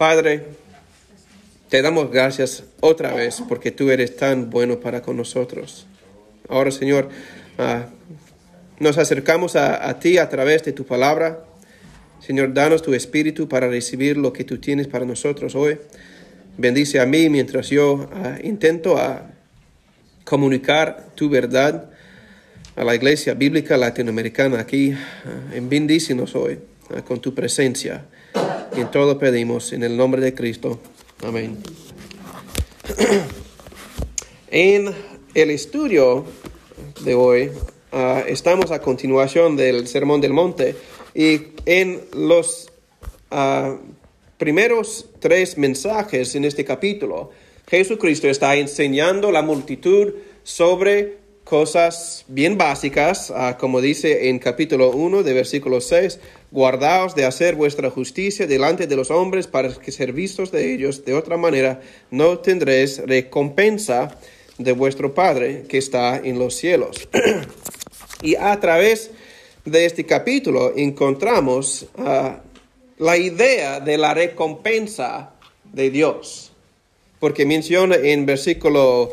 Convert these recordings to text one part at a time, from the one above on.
Padre, te damos gracias otra vez porque tú eres tan bueno para con nosotros. Ahora, Señor, ah, nos acercamos a, ti a través de tu palabra. Señor, danos tu espíritu para recibir lo que tú tienes para nosotros hoy. Bendice a mí mientras yo ah, intento a comunicar tu verdad a la iglesia bíblica latinoamericana aquí. ah, en bendícenos hoy ah, con tu presencia. En todo pedimos en el nombre de Cristo. Amén. En el estudio de hoy ah, estamos a continuación del Sermón del Monte y en los ah, primeros tres mensajes en este capítulo, Jesucristo está enseñando la multitud sobre cosas bien básicas, ah, como dice en capítulo 1 de versículo 6, guardaos de hacer vuestra justicia delante de los hombres para que ser vistos de ellos, de otra manera no tendréis recompensa de vuestro Padre que está en los cielos. y a través de este capítulo encontramos ah, la idea de la recompensa de Dios. Porque menciona en versículo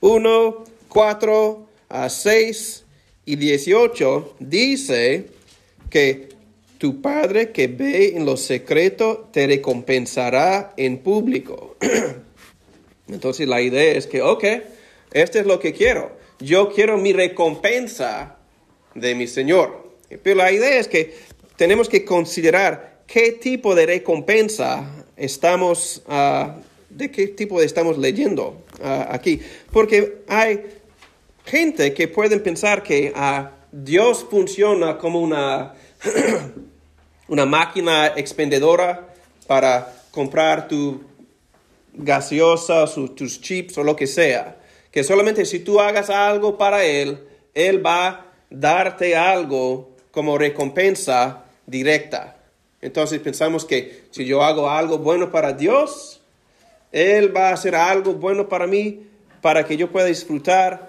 1, 4, a 6 y 18, dice que tu Padre que ve en lo secreto te recompensará en público. Entonces la idea es que, ok, esto es lo que quiero. Yo quiero mi recompensa de mi Señor. Pero la idea es que tenemos que considerar qué tipo de recompensa estamos, ah, de qué tipo estamos leyendo ah, aquí. Porque hay gente que pueden pensar que ah, Dios funciona como una, una máquina expendedora para comprar tu gaseosa, su- tus chips o lo que sea. Que solamente si tú hagas algo para Él, Él va a darte algo como recompensa directa. Entonces pensamos que si yo hago algo bueno para Dios, Él va a hacer algo bueno para mí para que yo pueda disfrutar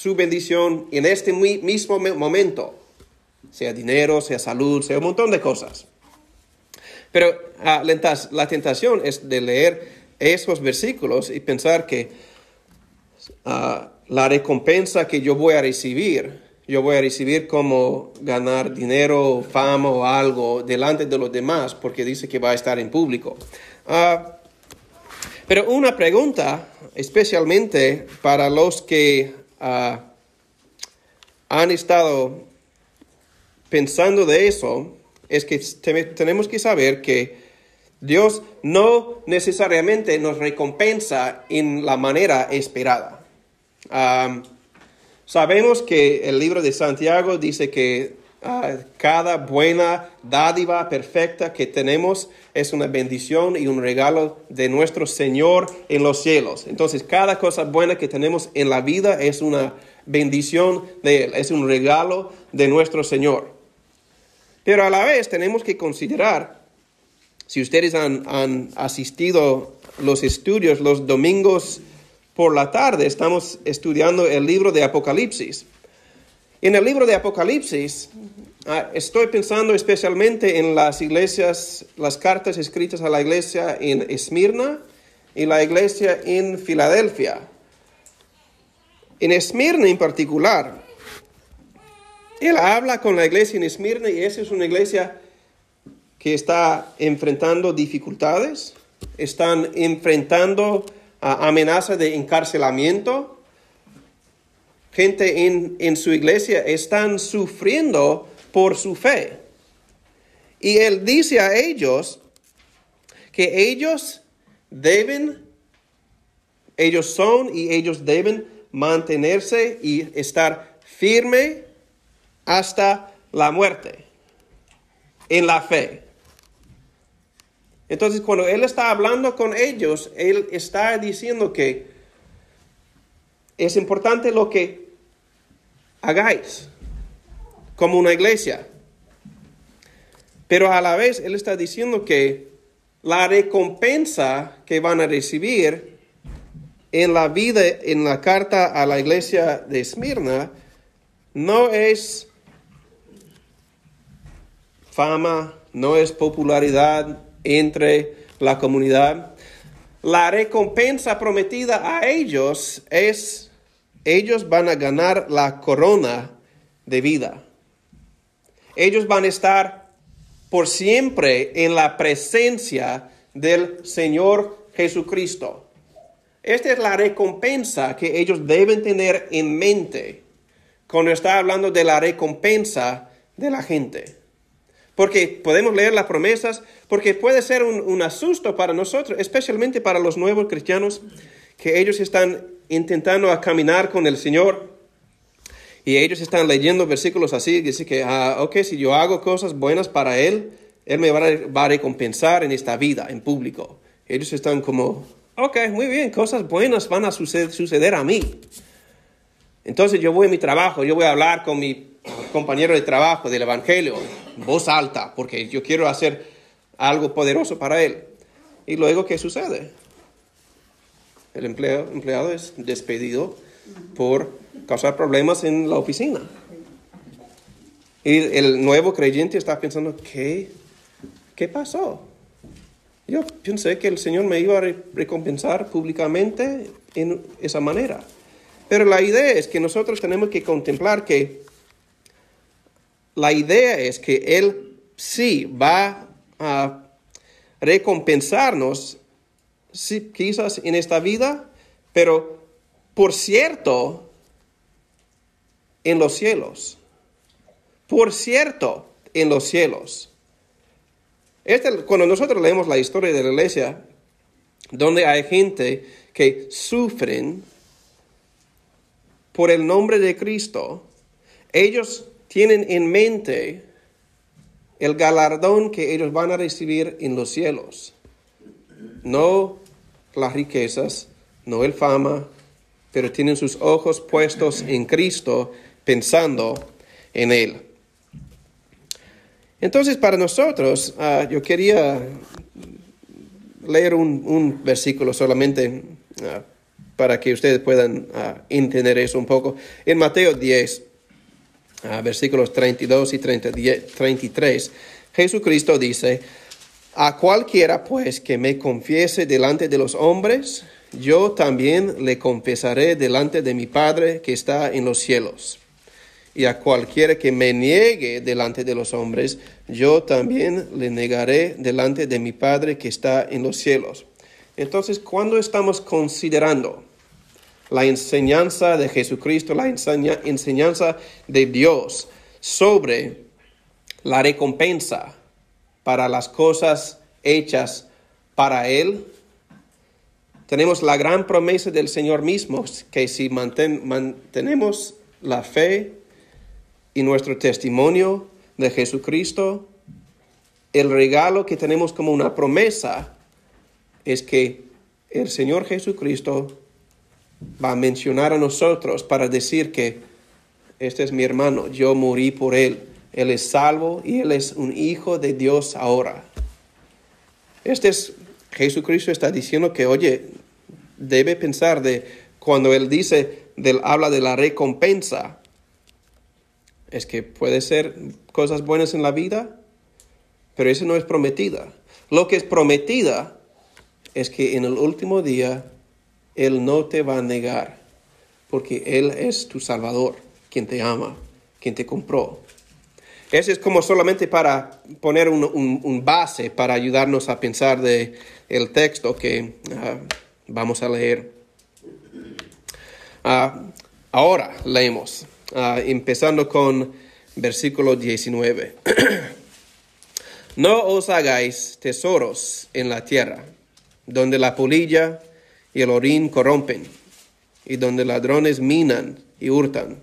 su bendición en este mi- mismo me- momento. Sea dinero, sea salud, sea un montón de cosas. Pero ah, la tentación es de leer esos versículos y pensar que ah, la recompensa que yo voy a recibir, yo voy a recibir como ganar dinero, fama o algo delante de los demás, porque dice que va a estar en público. Ah, pero una pregunta, especialmente para los que ah, han estado pensando de eso, es que te- tenemos que saber que Dios no necesariamente nos recompensa en la manera esperada. Am, sabemos que el libro de Santiago dice que ah, cada buena dádiva perfecta que tenemos es una bendición y un regalo de nuestro Señor en los cielos. Entonces, cada cosa buena que tenemos en la vida es una bendición de Él, es un regalo de nuestro Señor. Pero a la vez tenemos que considerar, si ustedes han, han asistido los estudios los domingos por la tarde, estamos estudiando el libro de Apocalipsis. En el libro de Apocalipsis, ah, estoy pensando especialmente en las iglesias, las cartas escritas a la iglesia en Esmirna y la iglesia en Filadelfia. En Esmirna en particular, él habla con la iglesia en Esmirna y esa es una iglesia que está enfrentando dificultades, están enfrentando ah, amenazas de encarcelamiento. Gente en, en su iglesia están sufriendo por su fe. Y él dice a ellos que ellos deben, ellos son y ellos deben mantenerse y estar firme hasta la muerte en la fe. Entonces, cuando Él está hablando con ellos, Él está diciendo que es importante lo que hagáis como una iglesia. Pero a la vez Él está diciendo que la recompensa que van a recibir en la vida, en la carta a la iglesia de Esmirna, no es fama, no es popularidad entre la comunidad, la recompensa prometida a ellos es, ellos van a ganar la corona de vida. Ellos van a estar por siempre en la presencia del Señor Jesucristo. Esta es la recompensa que ellos deben tener en mente cuando está hablando de la recompensa de la gente. Porque podemos leer las promesas, porque puede ser un, un asusto para nosotros, especialmente para los nuevos cristianos, que ellos están intentando a caminar con el Señor y ellos están leyendo versículos así, dice que, ah, ok, si yo hago cosas buenas para Él, Él me va a, recompensar en esta vida, en público. Ellos están como, ok, muy bien, cosas buenas van a suceder, suceder a mí. Entonces yo voy a mi trabajo, yo voy a hablar con mi compañero de trabajo del Evangelio, voz alta, porque yo quiero hacer algo poderoso para él. Y luego, ¿qué sucede? El empleado, empleado es despedido por causar problemas en la oficina. Y el nuevo creyente está pensando, ¿qué, qué pasó? Yo pensé que el Señor me iba a recompensar públicamente en esa manera. Pero la idea es que nosotros tenemos que contemplar que la idea es que Él sí va a recompensarnos, quizás en esta vida, pero por cierto, en los cielos. Por cierto, en los cielos. Este, cuando nosotros leemos la historia de la iglesia, donde hay gente que sufren por el nombre de Cristo, ellos tienen en mente el galardón que ellos van a recibir en los cielos. No las riquezas, no el fama, pero tienen sus ojos puestos en Cristo, pensando en Él. Entonces, para nosotros, ah, yo quería leer un, versículo solamente ah, para que ustedes puedan ah, entender eso un poco. En Mateo 10, versículos 32 y 33, Jesucristo dice, a cualquiera pues que me confiese delante de los hombres, yo también le confesaré delante de mi Padre que está en los cielos y a cualquiera que me niegue delante de los hombres, yo también le negaré delante de mi Padre que está en los cielos. Entonces, cuando estamos considerando la enseñanza de Jesucristo, la enseñanza de Dios sobre la recompensa para las cosas hechas para Él, tenemos la gran promesa del Señor mismo, que si mantenemos la fe y nuestro testimonio de Jesucristo, el regalo que tenemos como una promesa es que el Señor Jesucristo va a mencionar a nosotros para decir que este es mi hermano, yo morí por él, él es salvo y él es un hijo de Dios ahora. Este es, Jesucristo está diciendo que, oye, debe pensar de cuando él dice, del, habla de la recompensa, es que puede ser cosas buenas en la vida, pero eso no es prometida. Lo que es prometida es que en el último día Él no te va a negar, porque Él es tu Salvador, quien te ama, quien te compró. Ese es como solamente para poner un, base para ayudarnos a pensar de texto que ah, vamos a leer. Ah, ahora leemos. Ah, empezando con versículo 19. no os hagáis tesoros en la tierra, donde la polilla y el orín corrompen, y donde ladrones minan y hurtan,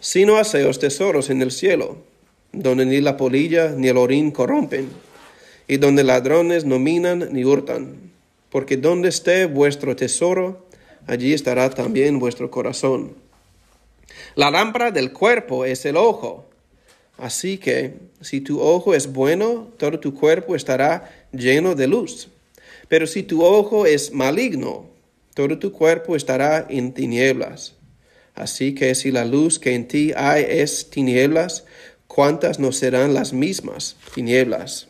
sino haceos tesoros en el cielo, donde ni la polilla ni el orín corrompen, y donde ladrones no minan ni hurtan, porque donde esté vuestro tesoro, allí estará también vuestro corazón. La lámpara del cuerpo es el ojo. Así que si tu ojo es bueno, todo tu cuerpo estará lleno de luz. Pero si tu ojo es maligno, todo tu cuerpo estará en tinieblas. Así que si la luz que en ti hay es tinieblas, ¿cuántas no serán las mismas tinieblas?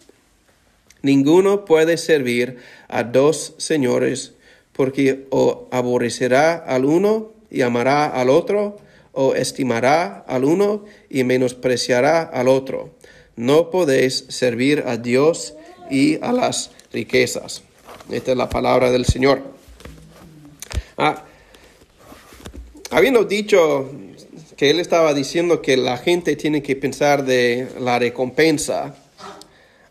Ninguno puede servir a dos señores, porque o aborrecerá al uno y amará al otro, o estimará al uno y menospreciará al otro. No podéis servir a Dios y a las riquezas. Esta es la palabra del Señor. Ah, habiendo dicho que él estaba diciendo que la gente tiene que pensar de la recompensa,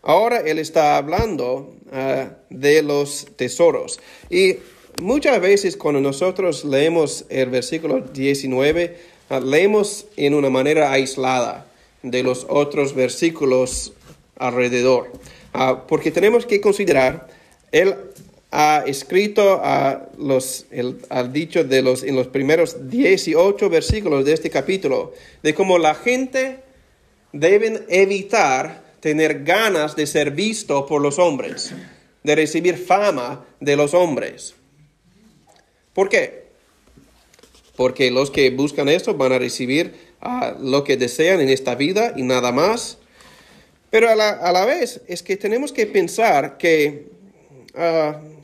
ahora él está hablando ah, de los tesoros. Y muchas veces cuando nosotros leemos el versículo 19, ah, leemos en una manera aislada de los otros versículos alrededor. Ah, porque tenemos que considerar, él ha escrito a los, el, al dicho de los, en los primeros 18 versículos de este capítulo, de cómo la gente deben evitar tener ganas de ser visto por los hombres, de recibir fama de los hombres. ¿Por qué? Porque los que buscan esto van a recibir uh, lo que desean en esta vida y nada más. Pero a la, a la vez es que tenemos que pensar que uh,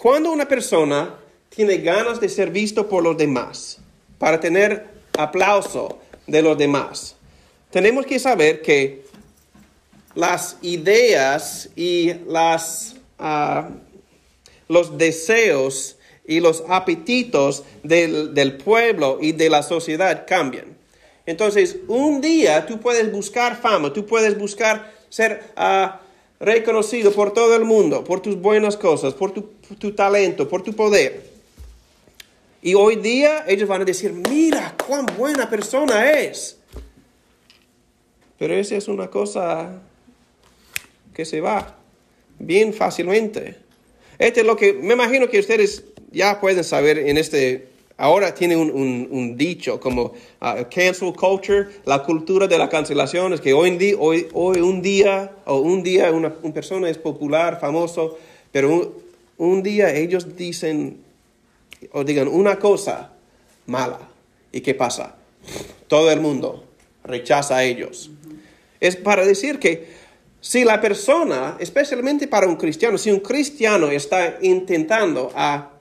cuando una persona tiene ganas de ser visto por los demás, para tener aplauso de los demás, tenemos que saber que las ideas y las, uh, los deseos y los apetitos del, del, pueblo y de la sociedad cambian. Entonces, un día tú puedes buscar fama, tú puedes buscar ser uh, reconocido por todo el mundo, por tus buenas cosas, por tu, tu talento, por tu poder. Y hoy día ellos van a decir, mira cuán buena persona es. Pero esa es una cosa que se va bien fácilmente. Este es lo que me imagino que ustedes ya pueden saber en este, ahora tiene un, un, un dicho como uh, cancel culture, la cultura de la cancelación, es que hoy, en día, hoy, hoy un día o un día una, una persona es popular, famoso, pero un, un día ellos dicen o digan una cosa mala. ¿Y qué pasa? Todo el mundo rechaza a ellos. Es para decir que si la persona, especialmente para un cristiano, si un cristiano está intentando a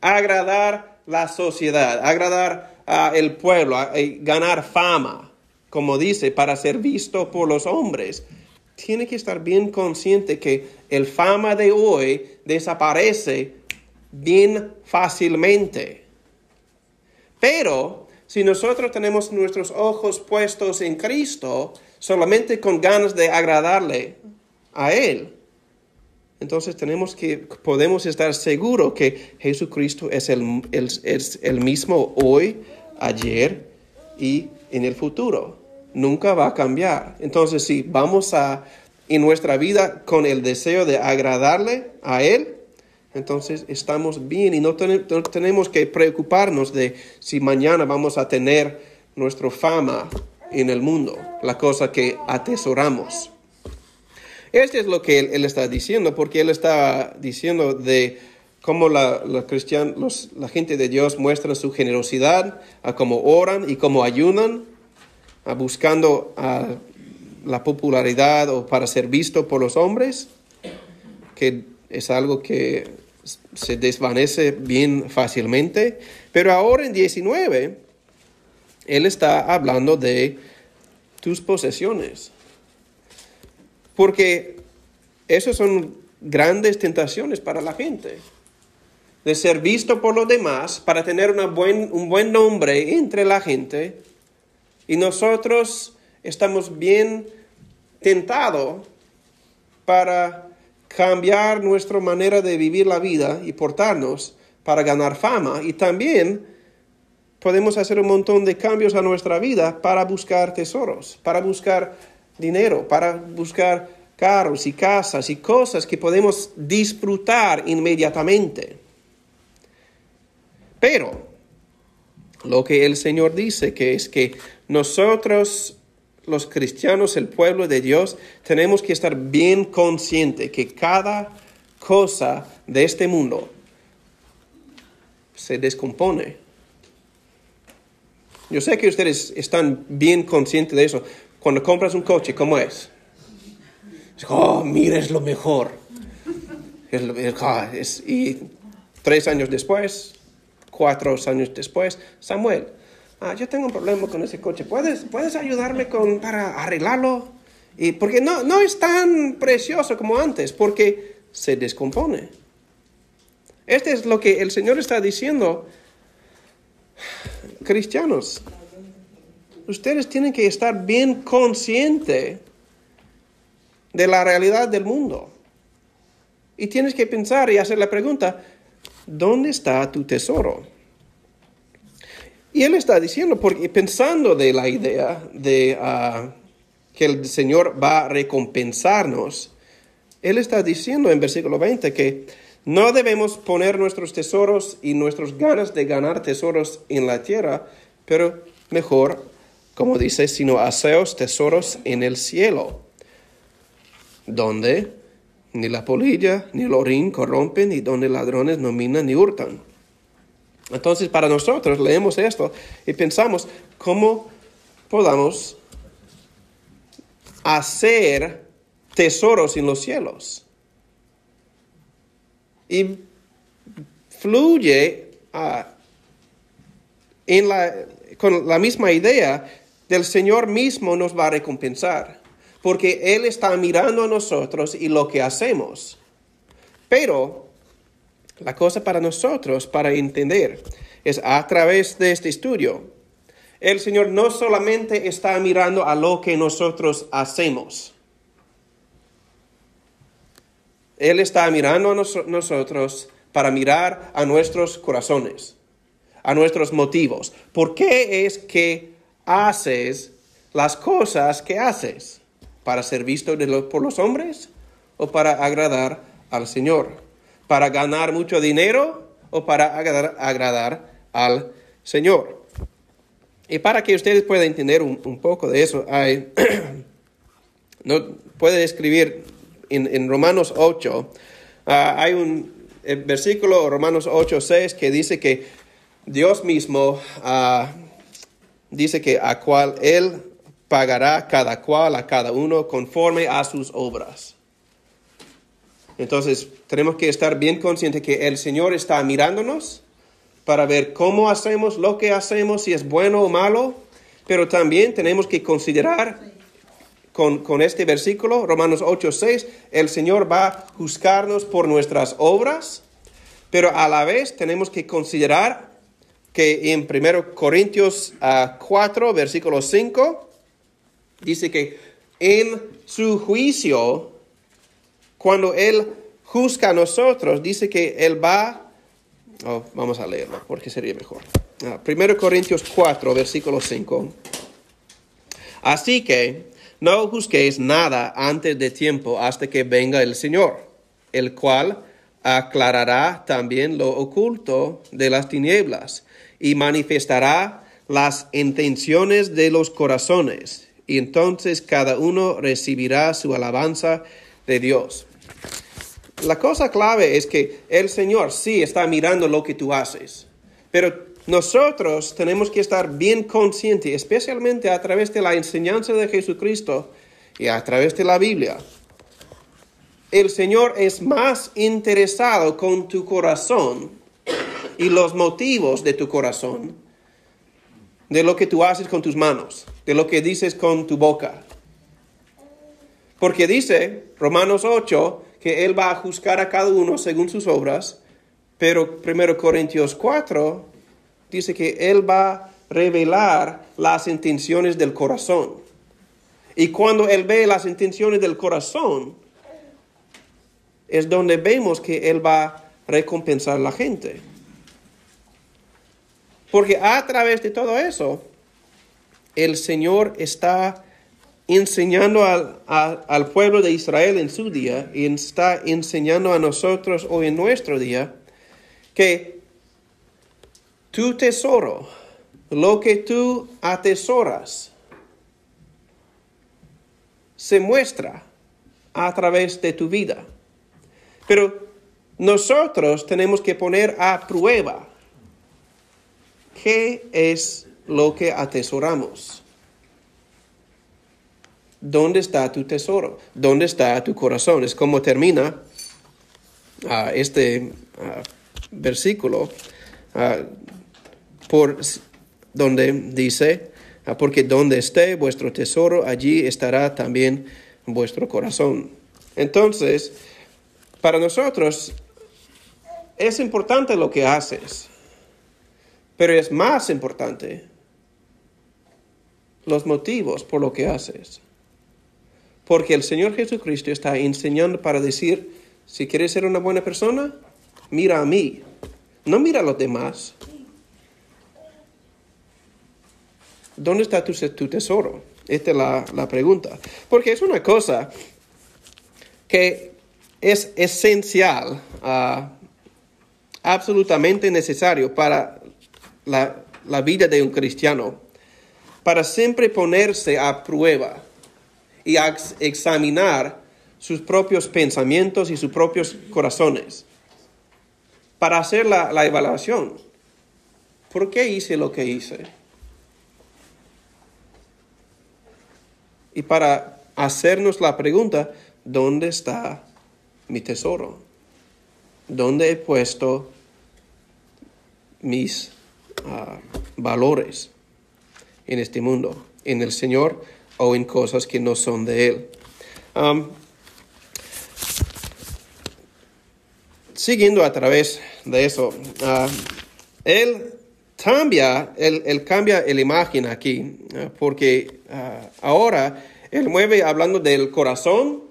agradar la sociedad, agradar al pueblo, a, ganar fama, como dice, para ser visto por los hombres, tiene que estar bien consciente que el fama de hoy desaparece bien fácilmente. Pero si nosotros tenemos nuestros ojos puestos en Cristo, solamente con ganas de agradarle a Él, entonces tenemos que, podemos estar seguros que Jesucristo es el, es el mismo hoy, ayer y en el futuro. Nunca va a cambiar. Entonces, si vamos a, en nuestra vida con el deseo de agradarle a Él, entonces estamos bien y no, no tenemos que preocuparnos de si mañana vamos a tener nuestra fama en el mundo, la cosa que atesoramos. Este es lo que él, está diciendo, porque él está diciendo de cómo la, la, los, la gente de Dios muestra su generosidad, a cómo oran y cómo ayunan, a buscando la popularidad o para ser visto por los hombres, que es algo que se desvanece bien fácilmente. Pero ahora en 19, él está hablando de tus posesiones. Porque esas son grandes tentaciones para la gente. De ser visto por los demás, para tener una buen, un buen nombre entre la gente. Y nosotros estamos bien tentados para cambiar nuestra manera de vivir la vida y portarnos para ganar fama. Y también podemos hacer un montón de cambios a nuestra vida para buscar tesoros, para buscar dinero, para buscar carros y casas y cosas que podemos disfrutar inmediatamente. Pero lo que el Señor dice que es que nosotros los cristianos, el pueblo de Dios, tenemos que estar bien conscientes que cada cosa de este mundo se descompone. Yo sé que ustedes están bien conscientes de eso. Cuando compras un coche, ¿cómo es? Oh, mira, es lo mejor. Ah, y tres años después, cuatro años después, Samuel, ah, yo tengo un problema con ese coche, ¿puedes, ¿puedes ayudarme con, para arreglarlo? Y porque no, no es tan precioso como antes, porque se descompone. Este es lo que el Señor está diciendo. Cristianos, ustedes tienen que estar bien conscientes de la realidad del mundo. Y tienes que pensar y hacer la pregunta, ¿dónde está tu tesoro? Y él está diciendo, porque pensando de la idea de ah, que el Señor va a recompensarnos, él está diciendo en versículo 20 que no debemos poner nuestros tesoros y nuestras ganas de ganar tesoros en la tierra, pero mejor, como dice, sino haceos tesoros en el cielo, donde ni la polilla ni el orín corrompen y donde ladrones no minan ni hurtan. Entonces, para nosotros leemos esto y pensamos cómo podamos hacer tesoros en los cielos. Y fluye ah, en la, con la misma idea del Señor mismo nos va a recompensar porque Él está mirando a nosotros y lo que hacemos. Pero la cosa para nosotros, para entender, es a través de este estudio. El Señor no solamente está mirando a lo que nosotros hacemos. Él está mirando a nosotros para mirar a nuestros corazones, a nuestros motivos. ¿Por qué es que haces las cosas que haces? para ser visto por los hombres o para agradar al Señor, para ganar mucho dinero o para agradar, al Señor. Y para que ustedes puedan entender un, poco de eso, hay, no puede escribir en, Romanos 8, ah, hay un versículo, Romanos 8, 6, que dice que Dios mismo ah, dice que a cual Él pagará cada cual a cada uno conforme a sus obras. Entonces, tenemos que estar bien conscientes que el Señor está mirándonos para ver cómo hacemos lo que hacemos, si es bueno o malo, pero también tenemos que considerar con, con este versículo, Romanos 8, 6, el Señor va a juzgarnos por nuestras obras, pero a la vez tenemos que considerar que en 1 Corintios 4, ah, versículo 5, dice que en su juicio, cuando Él juzga a nosotros, dice que Él va, oh, vamos a leerlo porque sería mejor. 1 ah, Corintios 4, versículo 5. Así que no juzguéis nada antes de tiempo hasta que venga el Señor, el cual aclarará también lo oculto de las tinieblas y manifestará las intenciones de los corazones y entonces cada uno recibirá su alabanza de Dios. La cosa clave es que el Señor sí está mirando lo que tú haces, pero nosotros tenemos que estar bien conscientes, especialmente a través de la enseñanza de Jesucristo y a través de la Biblia. El Señor es más interesado con tu corazón y los motivos de tu corazón de lo que tú haces con tus manos, de lo que dices con tu boca. Porque dice Romanos 8 que Él va a juzgar a cada uno según sus obras, pero 1 Corintios 4 dice que Él va a revelar las intenciones del corazón. Y cuando Él ve las intenciones del corazón, es donde vemos que Él va a recompensar a la gente. Porque a través de todo eso, el Señor está enseñando al, pueblo de Israel en su día y está enseñando a nosotros hoy en nuestro día que tu tesoro, lo que tú atesoras, se muestra a través de tu vida. Pero nosotros tenemos que poner a prueba ¿Qué es lo que atesoramos? ¿Dónde está tu tesoro? ¿Dónde está tu corazón? Es como termina ah, este ah, versículo ah, por donde dice, porque donde esté vuestro tesoro, allí estará también vuestro corazón. Entonces, para nosotros es importante lo que haces, pero es más importante los motivos por lo que haces. Porque el Señor Jesucristo está enseñando para decir, si quieres ser una buena persona, mira a mí, no mira a los demás. ¿Dónde está tu, tesoro? Esta es la, pregunta. Porque es una cosa que es esencial, ah, absolutamente necesario para la, vida de un cristiano para siempre ponerse a prueba y examinar sus propios pensamientos y sus propios corazones, para hacer la, la evaluación. ¿Por qué hice lo que hice? Y para hacernos la pregunta, ¿dónde está mi tesoro? ¿Dónde he puesto mis ah, valores? en este mundo, en el Señor o en cosas que no son de Él. Siguiendo a través de eso, uh, Él cambia, él, cambia la imagen aquí, uh, porque uh, ahora Él mueve hablando del corazón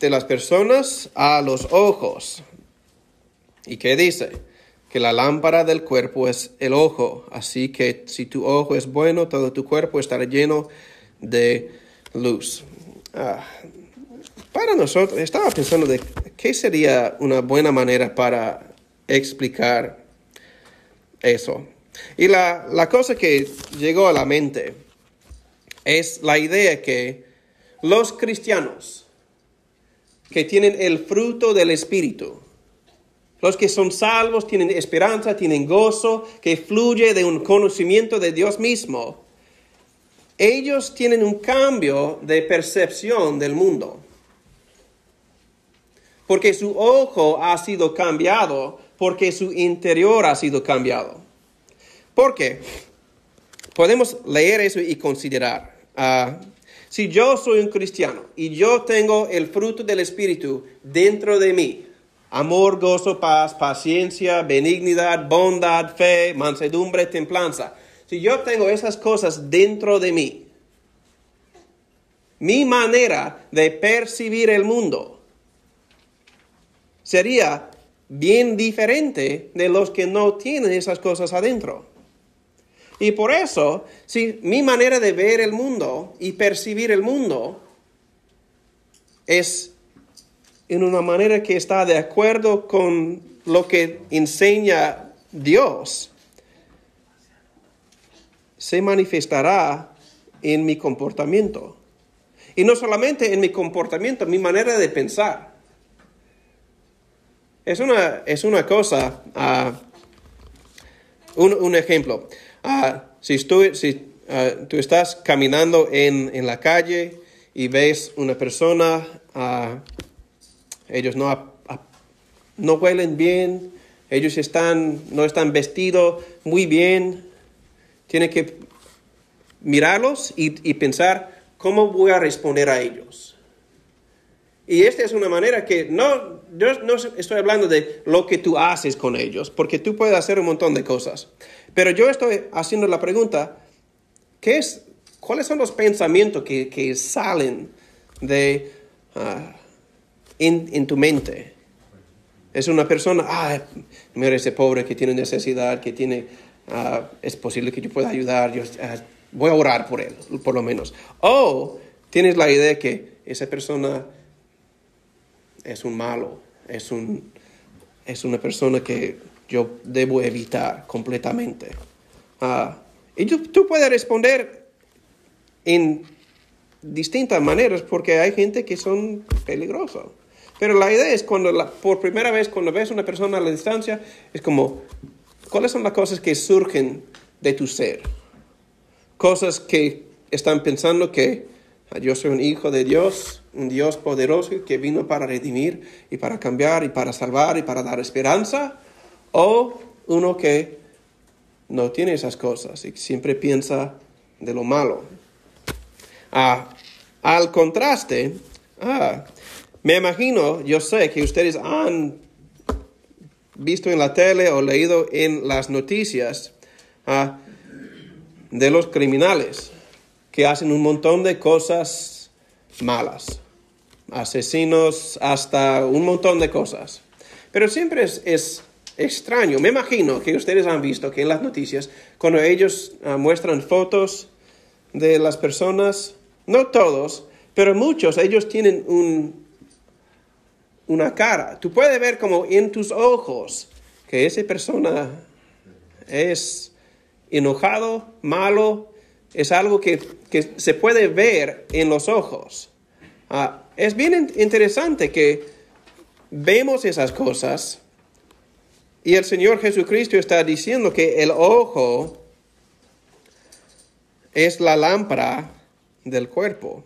de las personas a los ojos. ¿Y qué dice? que la lámpara del cuerpo es el ojo, así que si tu ojo es bueno, todo tu cuerpo estará lleno de luz. Ah, para nosotros, estaba pensando de qué sería una buena manera para explicar eso. Y la, la cosa que llegó a la mente es la idea que los cristianos que tienen el fruto del Espíritu, los que son salvos tienen esperanza, tienen gozo que fluye de un conocimiento de Dios mismo. Ellos tienen un cambio de percepción del mundo. Porque su ojo ha sido cambiado, porque su interior ha sido cambiado. ¿Por qué? Podemos leer eso y considerar. Ah, si yo soy un cristiano y yo tengo el fruto del Espíritu dentro de mí, amor, gozo, paz, paciencia, benignidad, bondad, fe, mansedumbre, templanza. Si yo tengo esas cosas dentro de mí, mi manera de percibir el mundo sería bien diferente de los que no tienen esas cosas adentro. Y por eso, si mi manera de ver el mundo y percibir el mundo es en una manera que está de acuerdo con lo que enseña Dios, se manifestará en mi comportamiento. Y no solamente en mi comportamiento, mi manera de pensar. Es una, es una cosa, uh, un, ejemplo. Uh, si, si uh, tú estás caminando en, en, la calle y ves una persona ellos no, no huelen bien, ellos están, no están vestidos muy bien. Tiene que mirarlos y, pensar cómo voy a responder a ellos. Y esta es una manera que no, yo no estoy hablando de lo que tú haces con ellos, porque tú puedes hacer un montón de cosas. Pero yo estoy haciendo la pregunta, ¿qué es, ¿cuáles son los pensamientos que, salen de, ah, en, tu mente. Es una persona, ah, mira ese pobre que tiene necesidad, que tiene, ah, es posible que yo pueda ayudar, yo ah, voy a orar por él, por lo menos. O tienes la idea que esa persona es un malo, es, un, es una persona que yo debo evitar completamente. Ah, y tú, tú puedes responder en distintas maneras porque hay gente que son peligrosos. Pero la idea es cuando por primera vez cuando ves a una persona a la distancia, es como, ¿cuáles son las cosas que surgen de tu ser? Cosas que están pensando que yo soy un hijo de Dios, un Dios poderoso que vino para redimir y para cambiar y para salvar y para dar esperanza, o uno que no tiene esas cosas y siempre piensa de lo malo. Ah, al contraste, ah, me imagino, yo sé que ustedes han visto en la tele o leído en las noticias ah, de los criminales que hacen un montón de cosas malas, asesinos, hasta un montón de cosas. Pero siempre es, extraño, me imagino que ustedes han visto que en las noticias, cuando ellos ah, muestran fotos de las personas, no todos, pero muchos, ellos tienen un, una cara. Tú puedes ver como en tus ojos que esa persona es enojado, malo, es algo que, se puede ver en los ojos. Ah, es bien interesante que vemos esas cosas y el Señor Jesucristo está diciendo que el ojo es la lámpara del cuerpo.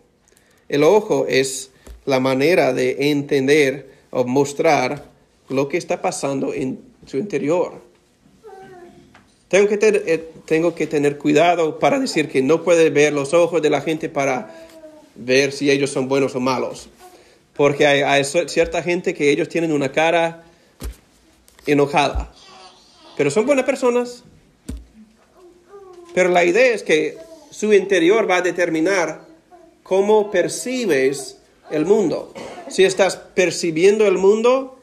El ojo es la manera de entender o mostrar lo que está pasando en su interior. Tengo que, tener, eh, tengo que tener cuidado para decir que no puede ver los ojos de la gente para ver si ellos son buenos o malos. Porque hay, hay cierta gente que ellos tienen una cara enojada. Pero son buenas personas. Pero la idea es que su interior va a determinar cómo percibes el mundo. Si estás percibiendo el mundo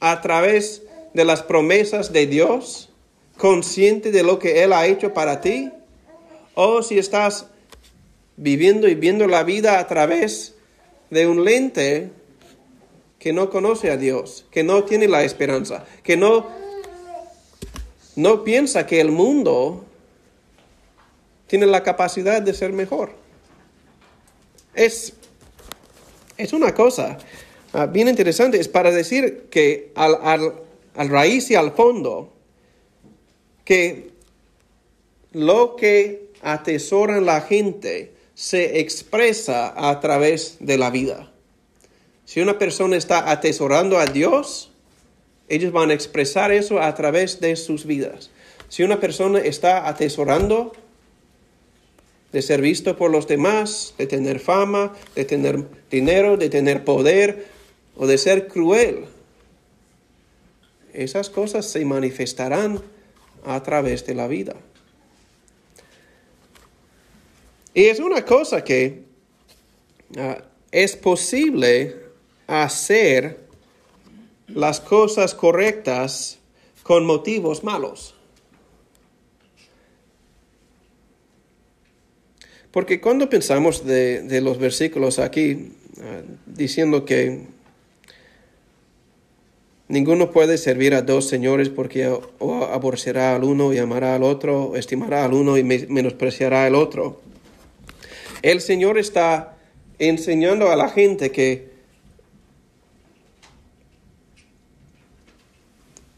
a través de las promesas de Dios, consciente de lo que Él ha hecho para ti, o si estás viviendo y viendo la vida a través de un lente que no conoce a Dios, que no tiene la esperanza, que no, no piensa que el mundo tiene la capacidad de ser mejor. Es, es una cosa ah, bien interesante, es para decir que al, al al raíz y al fondo, que lo que atesoran la gente se expresa a través de la vida. Si una persona está atesorando a Dios, ellos van a expresar eso a través de sus vidas. Si una persona está atesorando de ser visto por los demás, de tener fama, de tener dinero, de tener poder o de ser cruel, esas cosas se manifestarán a través de la vida. Y es una cosa que ah, es posible hacer las cosas correctas con motivos malos. Porque cuando pensamos de, los versículos aquí, ah, diciendo que Ninguno puede servir a dos señores porque o aborrecerá al uno y amará al otro, estimará al uno y menospreciará al otro. El Señor está enseñando a la gente que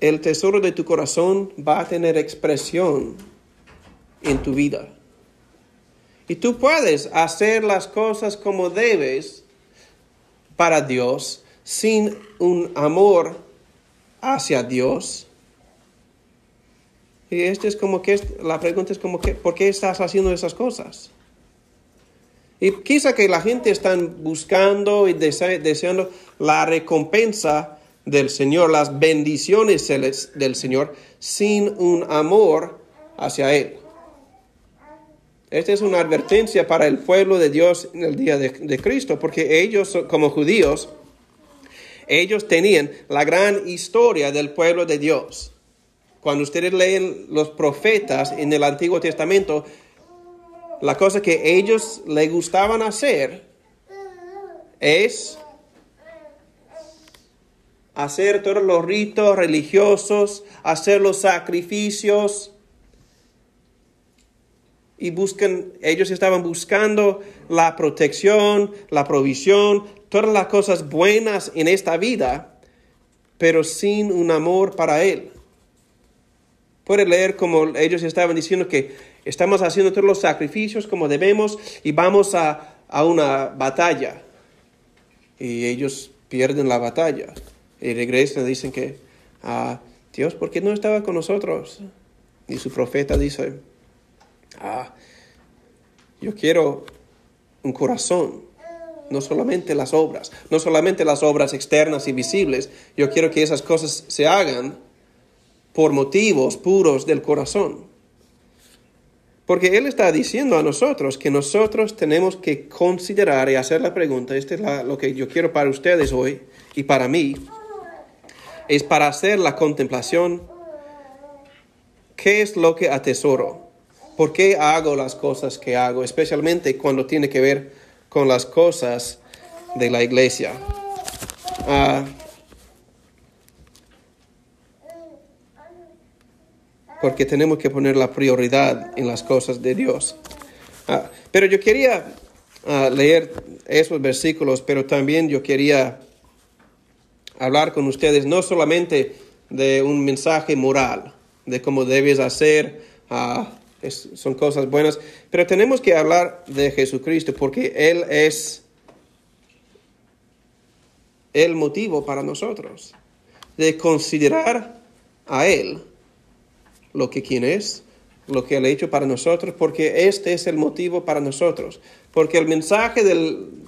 el tesoro de tu corazón va a tener expresión en tu vida. Y tú puedes hacer las cosas como debes para Dios sin un amor hacia Dios. Y este es como que la pregunta es como que, ¿por qué estás haciendo esas cosas? Y quizá que la gente está buscando y deseando la recompensa del Señor, las bendiciones del Señor, sin un amor hacia Él. Esta es una advertencia para el pueblo de Dios en el día de, de Cristo, porque ellos como judíos ellos tenían la gran historia del pueblo de Dios. Cuando ustedes leen los profetas en el Antiguo Testamento, la cosa que ellos les gustaban hacer es hacer todos los ritos religiosos, hacer los sacrificios. Y buscan, ellos estaban buscando la protección, la provisión, todas las cosas buenas en esta vida, pero sin un amor para Él. Puede leer como ellos estaban diciendo que Estamos haciendo todos los sacrificios como debemos y vamos a, a una batalla. Y ellos pierden la batalla. Y regresan y dicen que, ah, Dios, ¿por qué no estaba con nosotros? Y su profeta dice, ah, yo quiero un corazón, no solamente las obras, no solamente las obras externas y visibles, yo quiero que esas cosas se hagan por motivos puros del corazón. Porque Él está diciendo a nosotros que nosotros tenemos que considerar y hacer la pregunta, este es lo que yo quiero para ustedes hoy y para mí, es para hacer la contemplación, ¿qué es lo que atesoro? ¿Por qué hago las cosas que hago? Especialmente cuando tiene que ver con las cosas de la iglesia. Ah, porque tenemos que poner la prioridad en las cosas de Dios. Ah, pero yo quería ah, leer esos versículos, pero también yo quería hablar con ustedes no solamente de un mensaje moral, de cómo debes hacer, son cosas buenas, pero tenemos que hablar de Jesucristo porque Él es el motivo para nosotros, de considerar a Él lo que quien es, lo que Él ha hecho para nosotros, porque este es el motivo para nosotros. Porque el mensaje del,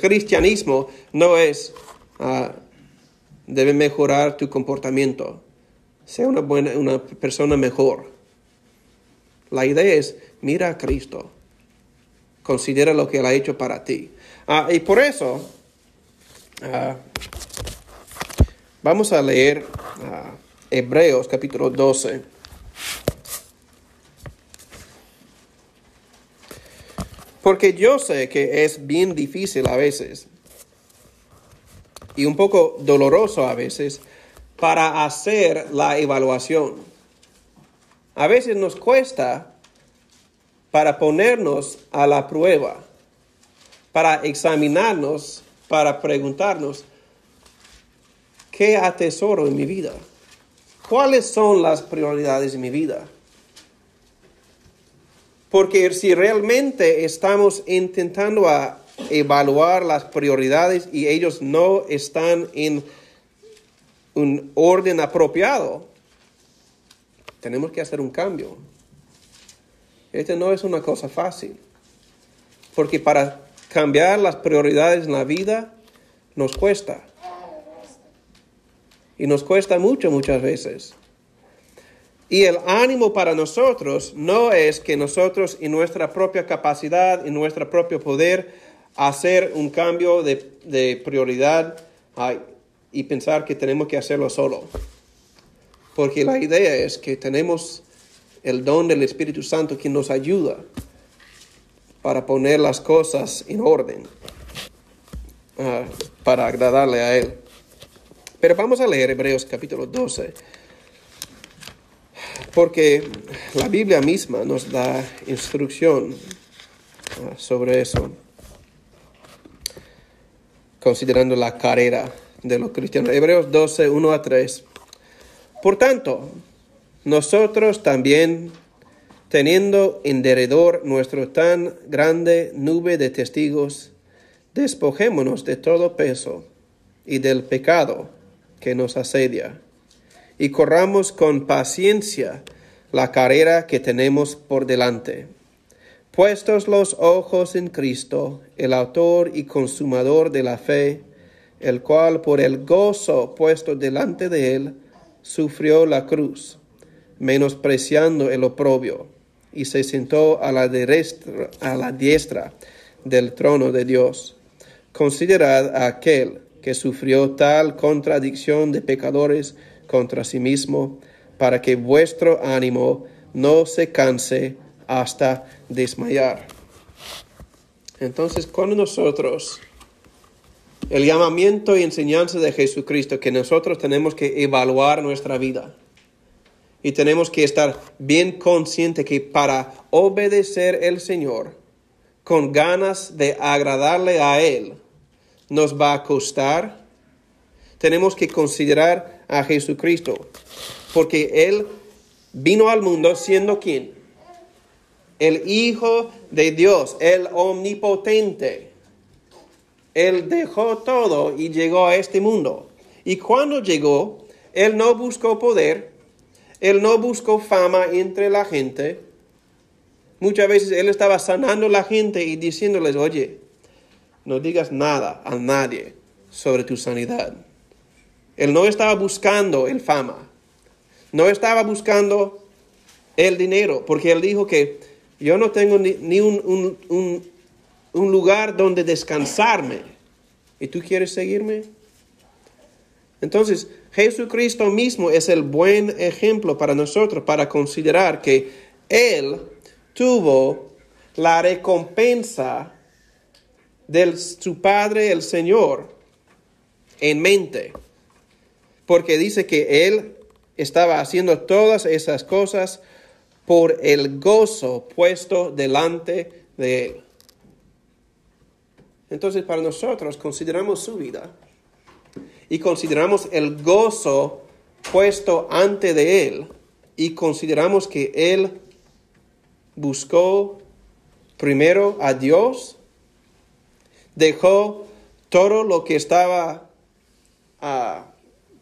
cristianismo no es, uh, debe mejorar tu comportamiento, sea una, buena, una persona mejor. La idea es, mira a Cristo, considera lo que Él ha hecho para ti. Ah, y por eso, ah, vamos a leer Hebreos capítulo 12. Porque yo sé que es bien difícil a veces y un poco doloroso a veces para hacer la evaluación. A veces nos cuesta para ponernos a la prueba, para examinarnos, para preguntarnos, ¿qué atesoro en mi vida? ¿Cuáles son las prioridades de mi vida? Porque si realmente estamos intentando evaluar las prioridades y ellos no están en un orden apropiado, tenemos que hacer un cambio. Este no es una cosa fácil. Porque para cambiar las prioridades en la vida nos cuesta. Y nos cuesta mucho muchas veces. Y el ánimo para nosotros no es que nosotros en nuestra propia capacidad, en nuestro propio poder, hacer un cambio de, prioridad y pensar que tenemos que hacerlo solo. Porque la idea es que tenemos el don del Espíritu Santo que nos ayuda para poner las cosas en orden, ah, para agradarle a Él. Pero vamos a leer Hebreos capítulo 12 porque la Biblia misma nos da instrucción ah, sobre eso, considerando la carrera de los cristianos. Hebreos 12, 1 a 3. Por tanto, nosotros también, teniendo en derredor nuestro tan grande nube de testigos, despojémonos de todo peso y del pecado que nos asedia y corramos con paciencia la carrera que tenemos por delante. Puestos los ojos en Cristo, el autor y consumador de la fe, el cual por el gozo puesto delante de él, sufrió la cruz, menospreciando el oprobio, y se sentó a la, a la diestra del trono de Dios. Considerad a aquel que sufrió tal contradicción de pecadores, contra sí mismo, para que vuestro ánimo no se canse hasta desmayar. Entonces, cuando nosotros, el llamamiento y enseñanza de Jesucristo, que nosotros tenemos que evaluar nuestra vida y tenemos que estar bien consciente que para obedecer el Señor, con ganas de agradarle a Él, nos va a costar, tenemos que considerar a Jesucristo, porque Él vino al mundo siendo quien? el Hijo de Dios, el omnipotente. Él dejó todo y llegó a este mundo. Y cuando llegó, Él no buscó poder, Él no buscó fama entre la gente. Muchas veces Él estaba sanando a la gente y diciéndoles, oye, no digas nada a nadie sobre tu sanidad. Él no estaba buscando el fama, no estaba buscando el dinero, porque Él dijo que yo no tengo ni, un, un lugar donde descansarme. ¿Y tú quieres seguirme? Entonces, Jesucristo mismo es el buen ejemplo para nosotros, para considerar que Él tuvo la recompensa de su Padre el Señor en mente. Porque dice que Él estaba haciendo todas esas cosas por el gozo puesto delante de Él. Entonces para nosotros consideramos su vida y consideramos el gozo puesto ante de Él y consideramos que Él buscó primero a Dios, dejó todo lo que estaba ah,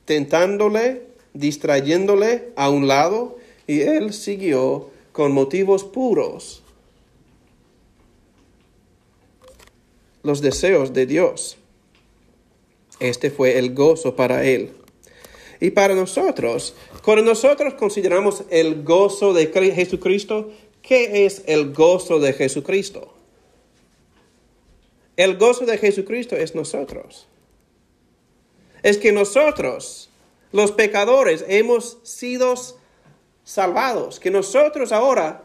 tentándole, distrayéndole a un lado y Él siguió con motivos puros los deseos de Dios. Este fue el gozo para él. Y para nosotros, cuando nosotros consideramos el gozo de Jesucristo, ¿qué es el gozo de Jesucristo? El gozo de Jesucristo es nosotros. Es que nosotros, los pecadores, hemos sido salvados, que nosotros ahora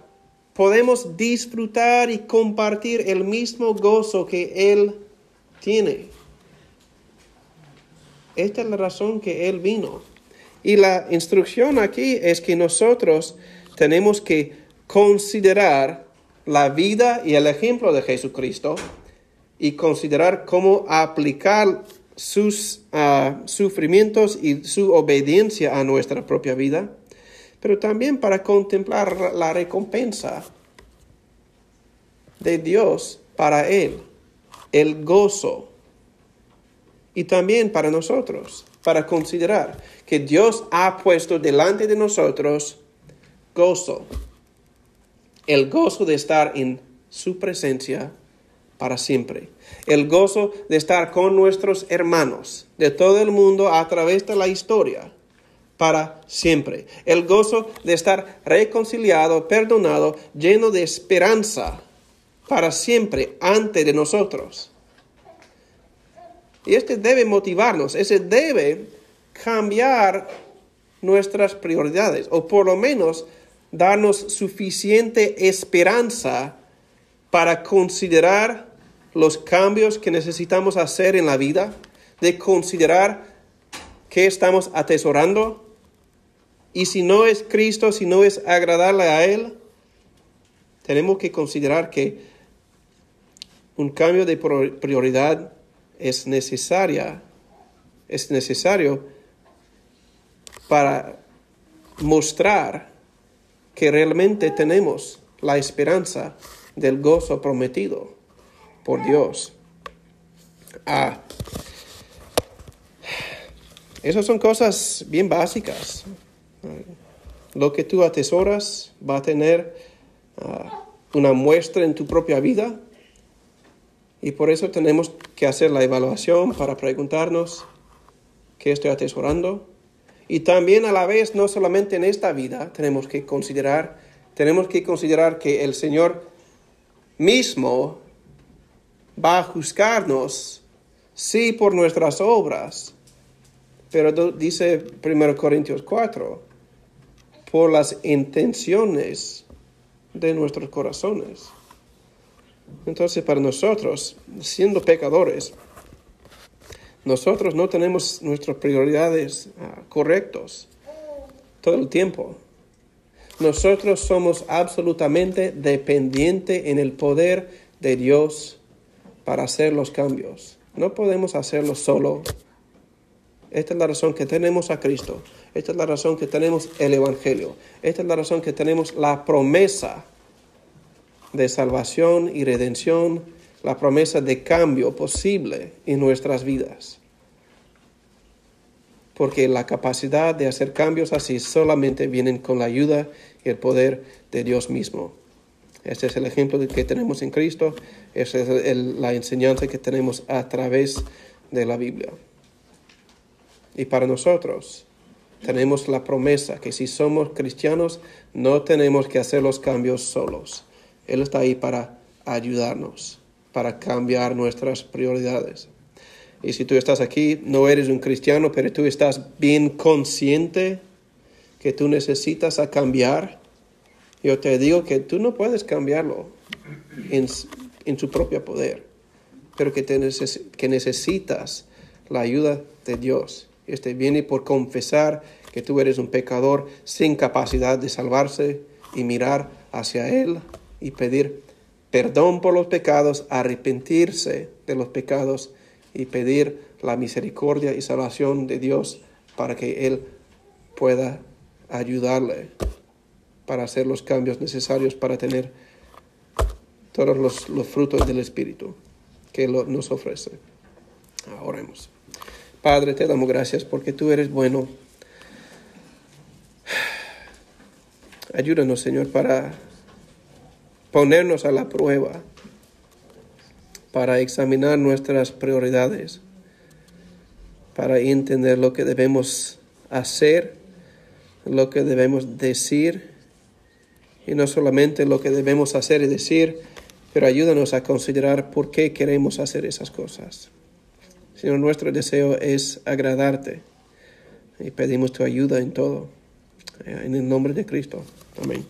podemos disfrutar y compartir el mismo gozo que Él tiene. Esta es la razón que Él vino. Y la instrucción aquí es que nosotros tenemos que considerar la vida y el ejemplo de Jesucristo y considerar cómo aplicar sus ah, sufrimientos y su obediencia a nuestra propia vida pero también para contemplar la recompensa de Dios para Él, el gozo. Y también para nosotros, para considerar que Dios ha puesto delante de nosotros gozo, el gozo de estar en su presencia para siempre, el gozo de estar con nuestros hermanos de todo el mundo a través de la historia para siempre. El gozo de estar reconciliado, perdonado, lleno de esperanza para siempre ante de nosotros. Y este debe motivarnos, ese debe cambiar nuestras prioridades, o por lo menos darnos suficiente esperanza para considerar los cambios que necesitamos hacer en la vida, de considerar qué estamos atesorando, y si no es Cristo, si no es agradable a Él, tenemos que considerar que un cambio de prioridad es necesaria, es necesario para mostrar que realmente tenemos la esperanza del gozo prometido por Dios. Ah, esas son cosas bien básicas. Lo que tú atesoras va a tener ah, una muestra en tu propia vida y por eso tenemos que hacer la evaluación para preguntarnos qué estoy atesorando. Y también a la vez, no solamente en esta vida, tenemos que considerar, tenemos que considerar que el Señor mismo va a juzgarnos, sí, por nuestras obras, pero dice 1 Corintios 4, por las intenciones de nuestros corazones. Entonces, para nosotros, siendo pecadores, nosotros no tenemos nuestras prioridades ah, correctos todo el tiempo. Nosotros somos absolutamente dependientes en el poder de Dios para hacer los cambios. No podemos hacerlo solo. Esta es la razón que tenemos a Cristo. Esta es la razón que tenemos el Evangelio. Esta es la razón que tenemos la promesa de salvación y redención, la promesa de cambio posible en nuestras vidas. Porque la capacidad de hacer cambios así solamente vienen con la ayuda y el poder de Dios mismo. Este es el ejemplo que tenemos en Cristo, esa es la enseñanza que tenemos a través de la Biblia. Y para nosotros tenemos la promesa que si somos cristianos no tenemos que hacer los cambios solos. Él está ahí para ayudarnos, para cambiar nuestras prioridades. Y si tú estás aquí, no eres un cristiano, pero tú estás bien consciente que tú necesitas a cambiar, yo te digo que tú no puedes cambiarlo en, su propio poder, pero que, te que necesitas la ayuda de Dios. Este viene por confesar que tú eres un pecador sin capacidad de salvarse y mirar hacia Él y pedir perdón por los pecados, arrepentirse de los pecados y pedir la misericordia y salvación de Dios para que Él pueda ayudarle para hacer los cambios necesarios para tener todos los, frutos del Espíritu que nos ofrece. Oremos. Padre, te damos gracias porque tú eres bueno. Ayúdanos, Señor, para ponernos a la prueba, para examinar nuestras prioridades, para entender lo que debemos hacer, lo que debemos decir y no solamente lo que debemos hacer y decir, pero ayúdanos a considerar por qué queremos hacer esas cosas. Señor, nuestro deseo es agradarte y pedimos tu ayuda en todo. En el nombre de Cristo. Amén.